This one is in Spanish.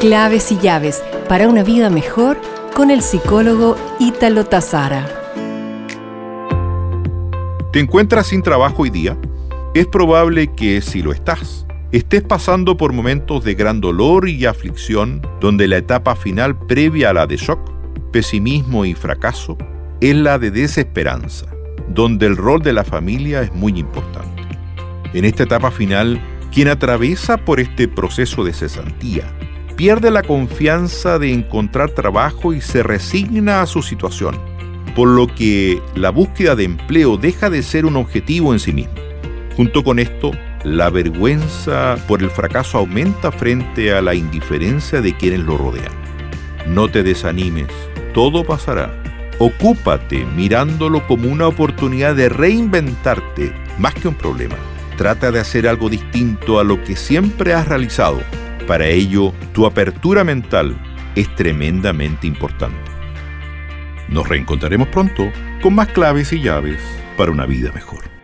Claves y llaves para una vida mejor con el psicólogo Ítalo Tazara. ¿Te encuentras sin trabajo hoy día? Es probable que si lo estás, estés pasando por momentos de gran dolor y aflicción, donde la etapa final previa a la de shock, pesimismo y fracaso es la de desesperanza, donde el rol de la familia es muy importante. En esta etapa final, quien atraviesa por este proceso de cesantía pierde la confianza de encontrar trabajo y se resigna a su situación, por lo que la búsqueda de empleo deja de ser un objetivo en sí mismo. Junto con esto, la vergüenza por el fracaso aumenta frente a la indiferencia de quienes lo rodean. No te desanimes, todo pasará. Ocúpate mirándolo como una oportunidad de reinventarte más que un problema. Trata de hacer algo distinto a lo que siempre has realizado. Para ello, tu apertura mental es tremendamente importante. Nos reencontraremos pronto con más claves y llaves para una vida mejor.